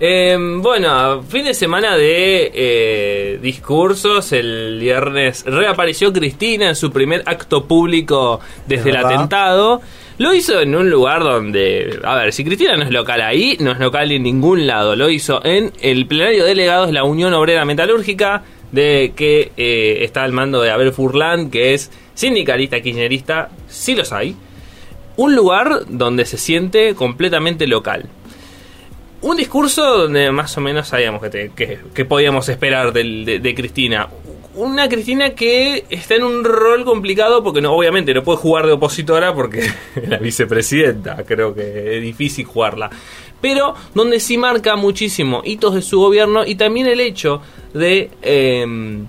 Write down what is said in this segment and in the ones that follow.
Eh, bueno, fin de semana de eh, discursos. El viernes reapareció Cristina en su primer acto público desde el atentado. Lo hizo en un lugar donde, a ver, si Cristina no es local ahí, no es local en ningún lado. Lo hizo en el plenario de delegados de la Unión Obrera Metalúrgica, de que eh, está al mando de Abel Furlan, que es sindicalista kirchnerista, sí los hay. Un lugar donde se siente completamente local. Un discurso donde más o menos sabíamos que, te- que- podíamos esperar de, de Cristina. Una Cristina que está en un rol complicado porque no, obviamente no puede jugar de opositora porque la vicepresidenta, creo que es difícil jugarla. Pero donde sí marca muchísimo hitos de su gobierno y también el hecho de... em,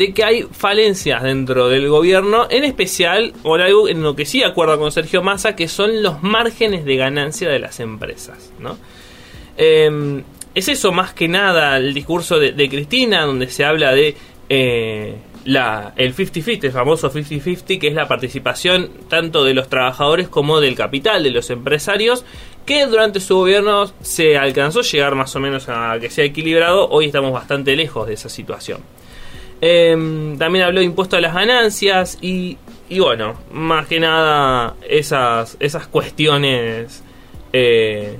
de que hay falencias dentro del gobierno, en especial por algo en lo que sí acuerdo con Sergio Massa, que son los márgenes de ganancia de las empresas, ¿no? Eh, es eso más que nada el discurso de, de Cristina, donde se habla de eh, la, el 50-50, el famoso 50-50, que es la participación tanto de los trabajadores como del capital, de los empresarios, que durante su gobierno se alcanzó a llegar más o menos a que sea equilibrado, hoy estamos bastante lejos de esa situación. Eh, también habló de impuesto a las ganancias y, y bueno, más que nada esas, esas cuestiones eh,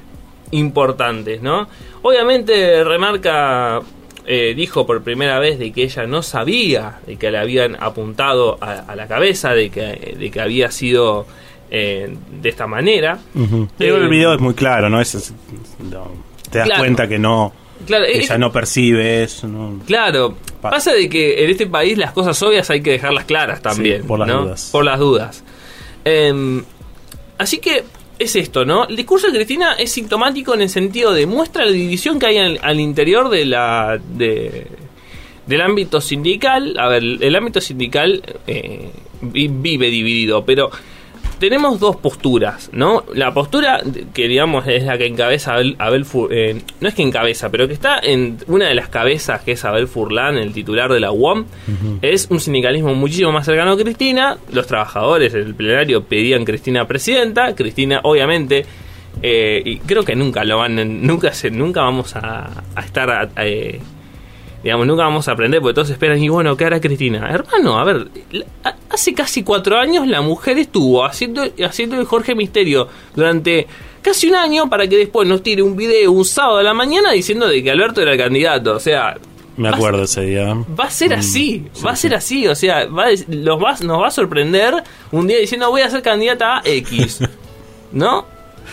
importantes, ¿no? Obviamente remarca, eh, dijo por primera vez de que ella no sabía de que le habían apuntado a, a la cabeza, de que, de que había sido eh, de esta manera. Pero Eh, el video es muy claro, ¿no? Es, es- no, te das Claro. cuenta que no. Claro, que es- ella no percibe eso. ¿no? Claro, Pa- pasa de que en este país las cosas obvias hay que dejarlas claras también. Sí, por las ¿no? dudas. Por las dudas. Em, así que es esto, ¿no? El discurso de Cristina es sintomático en el sentido de muestra la división que hay al, al interior de la de, del ámbito sindical. A ver, el ámbito sindical eh, vi- vive dividido, pero tenemos dos posturas, ¿no? La postura que digamos es la que encabeza Abel, Abel eh, no es que encabeza, pero que está en una de las cabezas que es Abel Furlan, el titular de la UOM, es un sindicalismo muchísimo más cercano a Cristina. Los trabajadores del plenario pedían Cristina presidenta, Cristina obviamente eh, y creo que nunca lo van, nunca se, nunca vamos a, a estar a- a, eh, digamos, nunca vamos a aprender porque todos esperan, y bueno, ¿qué hará Cristina? Hermano, a ver, la- hace casi cuatro años la mujer estuvo haciendo, haciendo el Jorge Misterio durante casi un año para que después nos tire un video un sábado a la mañana diciendo de que Alberto era el candidato. O sea, Me va a acuerdo ese día. Va a ser Mm, así, sí, va a ser sí. así, o sea, va los va, nos va a sorprender un día diciendo voy a ser candidata a X, ¿no?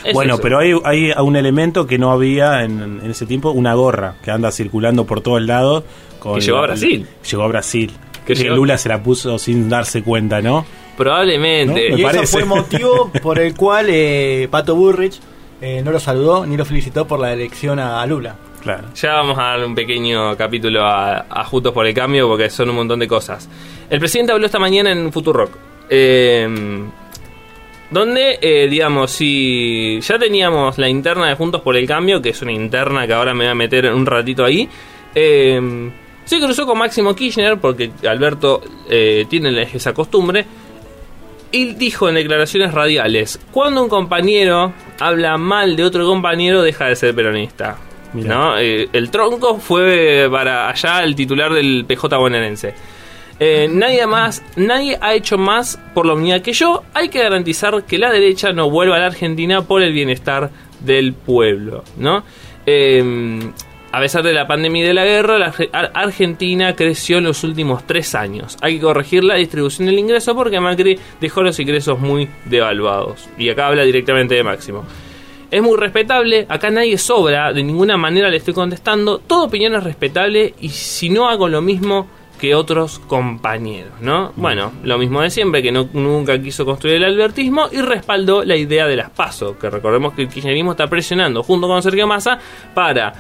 Es Bueno, eso. pero hay, hay un elemento que no había en, en ese tiempo, una gorra que anda circulando por todos lados. Con Que llegó a Brasil. Llegó a Brasil. Que Que llegó- Lula se la puso sin darse cuenta, ¿no? Probablemente. ¿No? Y parece. fue el motivo por el cual eh, Pato Burrich eh, no lo saludó ni lo felicitó por la elección a Lula. Claro. Ya vamos a dar un pequeño capítulo a, a Juntos por el Cambio porque son un montón de cosas. El presidente habló esta mañana en Futurock. Eh, donde, eh, digamos, si ya teníamos la interna de Juntos por el Cambio, que es una interna que ahora me voy a meter un ratito ahí, eh, se cruzó con Máximo Kirchner, porque Alberto eh, tiene esa costumbre, y dijo en declaraciones radiales, cuando un compañero habla mal de otro compañero, deja de ser peronista. Mirá. ¿no? Eh, el tronco fue para allá el titular del PJ bonaerense. Eh, nadie más, nadie ha hecho más por la unidad que yo. Hay que garantizar que la derecha no vuelva a la Argentina por el bienestar del pueblo, ¿no? Eh, a pesar de la pandemia y de la guerra, la Arge- Ar- Argentina creció en los últimos tres años. Hay que corregir la distribución del ingreso porque Macri dejó los ingresos muy devaluados. Y acá habla directamente de Máximo. Es muy respetable, acá nadie sobra, de ninguna manera le estoy contestando. Toda opinión es respetable y si no hago lo mismo que otros compañeros, ¿no? Bueno, lo mismo de siempre, que no, nunca quiso construir el albertismo y respaldó la idea de las PASO, que recordemos que el kirchnerismo está presionando junto con Sergio Massa para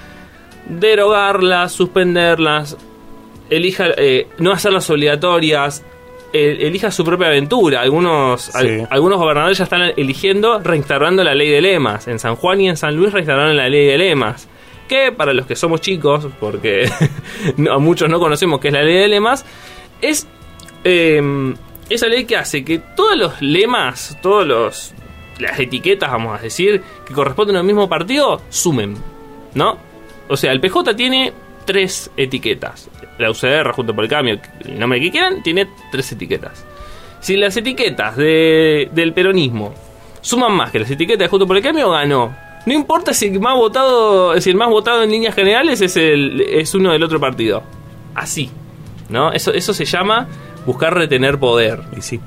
derogarlas, suspenderlas, elija, eh, no hacerlas obligatorias, eh, elija su propia aventura. Algunos, al- algunos gobernadores ya están eligiendo reinstaurando la ley de lemas. En San Juan y en San Luis reinstauraron la ley de lemas. Que para los que somos chicos, porque no- muchos no conocemos qué es la ley de lemas, es eh, esa ley que hace que todos los lemas, todos los las etiquetas, vamos a decir, que corresponden al mismo partido, sumen. ¿no? O sea, el PJ tiene tres etiquetas. La UCR, junto por el cambio, el nombre que quieran, tiene tres etiquetas. Si las etiquetas de- del peronismo suman más que las etiquetas de Junto por el Cambio, ganó. No importa si el más votado, si el más votado en líneas generales es el es uno del otro partido. Así, ¿no? Eso eso se llama buscar retener poder. Y sí.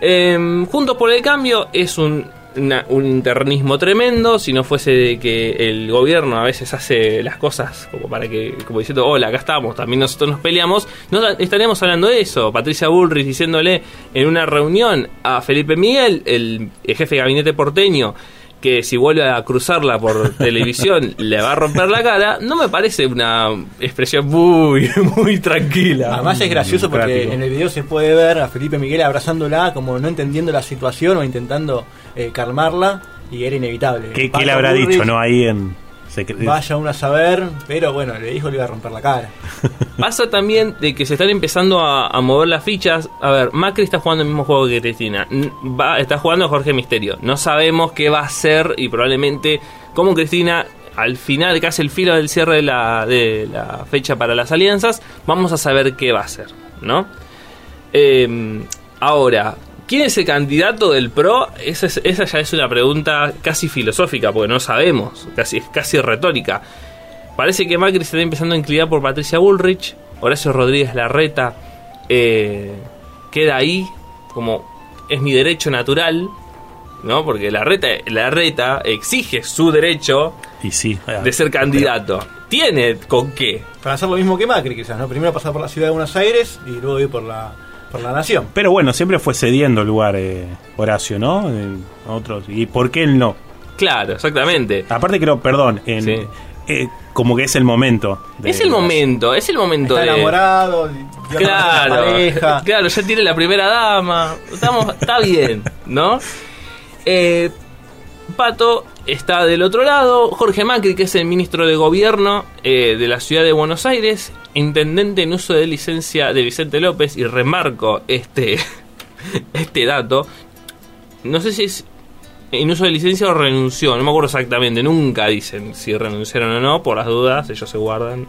Eh, Juntos por el Cambio es un, una- un internismo tremendo. Si no fuese de que el gobierno a veces hace las cosas como para que, como diciendo, hola, acá estamos, también nosotros nos peleamos, no estaríamos hablando de eso. Patricia Bullrich diciéndole en una reunión a Felipe Miguel, el, el jefe de gabinete porteño, que si vuelve a cruzarla por televisión le va a romper la cara, no me parece una expresión muy, muy tranquila. Además es gracioso porque en el video se puede ver a Felipe Miguel abrazándola como no entendiendo la situación o intentando eh, calmarla y era inevitable. ¿Qué, qué le habrá dicho, no? Ahí en. Vaya uno a saber, pero bueno, le dijo que le iba a romper la cara. Pasa también de que se están empezando a, a mover las fichas. A ver, Macri está jugando el mismo juego que Cristina. Va, está jugando Jorge Misterio. No sabemos qué va a hacer y probablemente como Cristina al final, casi el filo del cierre de la, de la fecha para las alianzas, vamos a saber qué va a hacer, ¿no? Eh, ahora, ¿quién es el candidato del PRO? Esa, es- esa ya es una pregunta casi filosófica, porque no sabemos, casi, es casi retórica. Parece que Macri se está empezando a inclinar por Patricia Bullrich, Horacio Rodríguez Larreta eh, queda ahí como es mi derecho natural, ¿no? Porque Larreta, Larreta exige su derecho Y sí. eh, de ser candidato. ¿Tiene con qué? Para hacer lo mismo que Macri, quizás, ¿no? Primero pasar por la ciudad de Buenos Aires y luego ir por la, por la nación. Pero bueno, siempre fue cediendo lugar eh, Horacio, ¿no? En otros. ¿Y por qué él no? Claro, exactamente. Aparte creo, perdón, en, Sí. eh, como que es el momento. de- Es el momento, es el momento Está de... enamorado, Claro, pareja. claro, ya tiene la primera dama. Estamos, está bien, ¿no? Eh, Pato está del otro lado. Jorge Macri, que es el ministro de Gobierno eh, de la ciudad de Buenos Aires, intendente en uso de licencia de Vicente López, y remarco este, este dato. No sé si es en uso de licencia o renunció, no me acuerdo exactamente, nunca dicen si renunciaron o no, por las dudas, ellos se guardan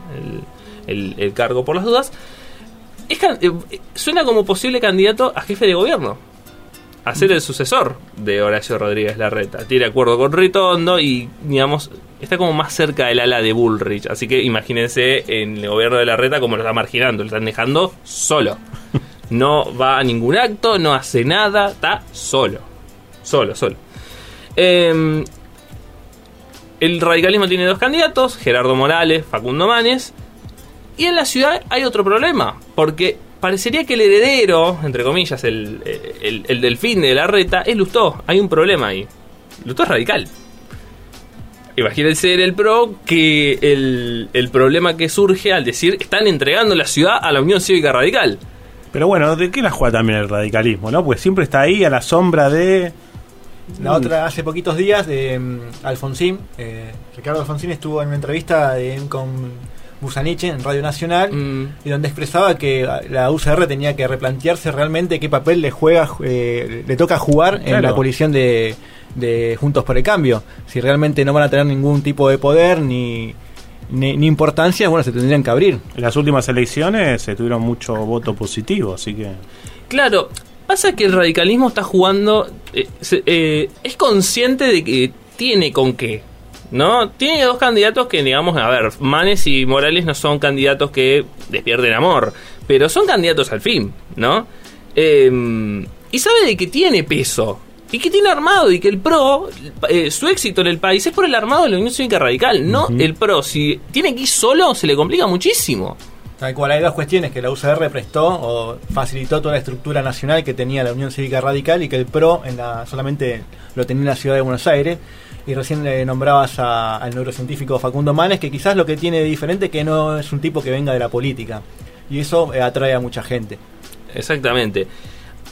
el, el- cargo por las dudas. Es eh, suena como posible candidato a jefe de gobierno, a ser el sucesor de Horacio Rodríguez Larreta. Tiene acuerdo con Ritondo y, digamos, está como más cerca del ala de Bullrich. Así que imagínense en el gobierno de Larreta como lo está marginando, lo están dejando solo. No va a ningún acto, no hace nada, está solo. Solo, solo. Eh, el radicalismo tiene dos candidatos, Gerardo Morales, Facundo Manes. Y en la ciudad hay otro problema, porque parecería que el heredero, entre comillas, el, el, el delfín de la reta, es Lustó. Hay un problema ahí. Lustó es radical. Imagínense en el PRO que el, el problema que surge al decir están entregando la ciudad a la Unión Cívica Radical. Pero bueno, ¿de qué la juega también el radicalismo, no? Pues siempre está ahí a la sombra de. La otra, hace poquitos días, de mm, Alfonsín. eh, Ricardo Alfonsín estuvo en una entrevista de- con Busaniche en Radio Nacional. Mm, Y donde expresaba que la UCR tenía que replantearse realmente qué papel le juega, eh, le toca jugar en la coalición de, de Juntos por el Cambio. Si realmente no van a tener ningún tipo de poder ni, ni, ni importancia, bueno, se tendrían que abrir. En las últimas elecciones se tuvieron mucho voto positivo, así que. Claro, pasa que el radicalismo está jugando, eh, se- eh, es consciente de que tiene con qué, ¿no? Tiene dos candidatos que, digamos, a ver, Manes y Morales no son candidatos que despierten amor, pero son candidatos al fin, ¿no? Eh, y sabe de que tiene peso. Y que tiene armado y que el PRO, eh, su éxito en el país es por el armado de la Unión Cívica Radical, no el PRO. Si tiene que ir solo, se le complica muchísimo. Tal cual, hay dos cuestiones que la UCR prestó o facilitó toda la estructura nacional que tenía la Unión Cívica Radical y que el PRO en la, solamente lo tenía en la ciudad de Buenos Aires. Y recién le nombrabas al neurocientífico Facundo Manes, que quizás lo que tiene de diferente que no es un tipo que venga de la política. Y eso eh, atrae a mucha gente. Exactamente.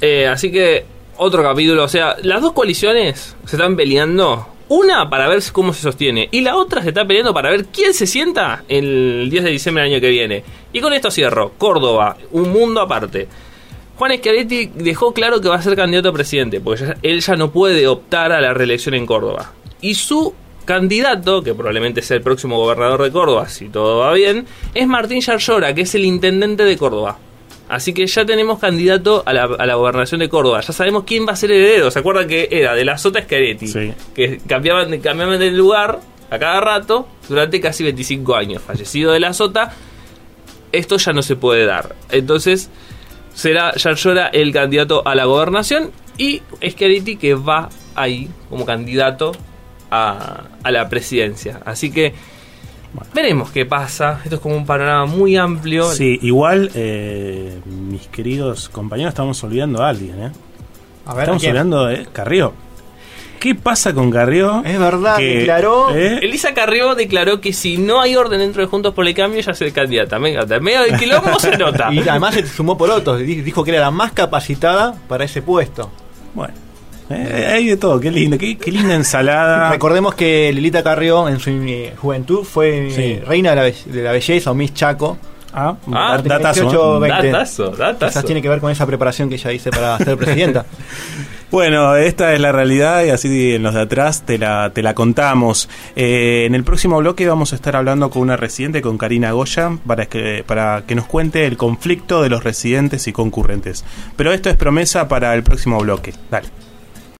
Eh, así que, otro capítulo. O sea, las dos coaliciones se están peleando. Una para ver cómo se sostiene. Y la otra se está peleando para ver quién se sienta el 10 de diciembre del año que viene. Y con esto cierro. Córdoba, un mundo aparte. Juan Schiaretti dejó claro que va a ser candidato a presidente. Porque ya- él ya no puede optar a la reelección en Córdoba. Y su candidato, que probablemente sea el próximo gobernador de Córdoba, si todo va bien, es Martín Yarlora, que es el intendente de Córdoba. Así que ya tenemos candidato a la, a la gobernación de Córdoba. Ya sabemos quién va a ser el heredero. ¿Se acuerdan que era de la Sota Scaretti? Sí. Que cambiaban, de- cambiaban de lugar a cada rato durante casi 25 años. Fallecido de la Sota, esto ya no se puede dar. Entonces será Yarlora el candidato a la gobernación y Schiaretti que va ahí como candidato a, a la presidencia. Así que veremos qué pasa. Esto es como un panorama muy amplio. Sí, igual, eh, mis queridos compañeros, estamos olvidando a alguien, ¿eh? A ver, Estamos hablando de Carrió. ¿Qué pasa con Carrió? Es verdad, declaró- ¿eh? Elisa Carrió declaró que si no hay orden dentro de Juntos por el Cambio, ya se candidata. Venga, en medio del quilombo se nota. Y además se sumó por otros. di- Dijo que era la más capacitada para ese puesto. Bueno, eh, hay de todo, qué lindo, qué, qué linda ensalada. Recordemos que Lilita Carrió en su eh, juventud fue Sí. eh, reina de la, be- de la belleza o Miss Chaco. Ah, Ah, datazo, 28. 20. Datazo, datazo. Quizás tiene que ver con esa preparación que ella hice para ser presidenta. Bueno, esta es la realidad y así en los de atrás te la, te la contamos. Eh, en el próximo bloque vamos a estar hablando con una residente, con Karina Goya, para que, para que nos cuente el conflicto de los residentes y concurrentes. Pero esto es promesa para el próximo bloque. Dale.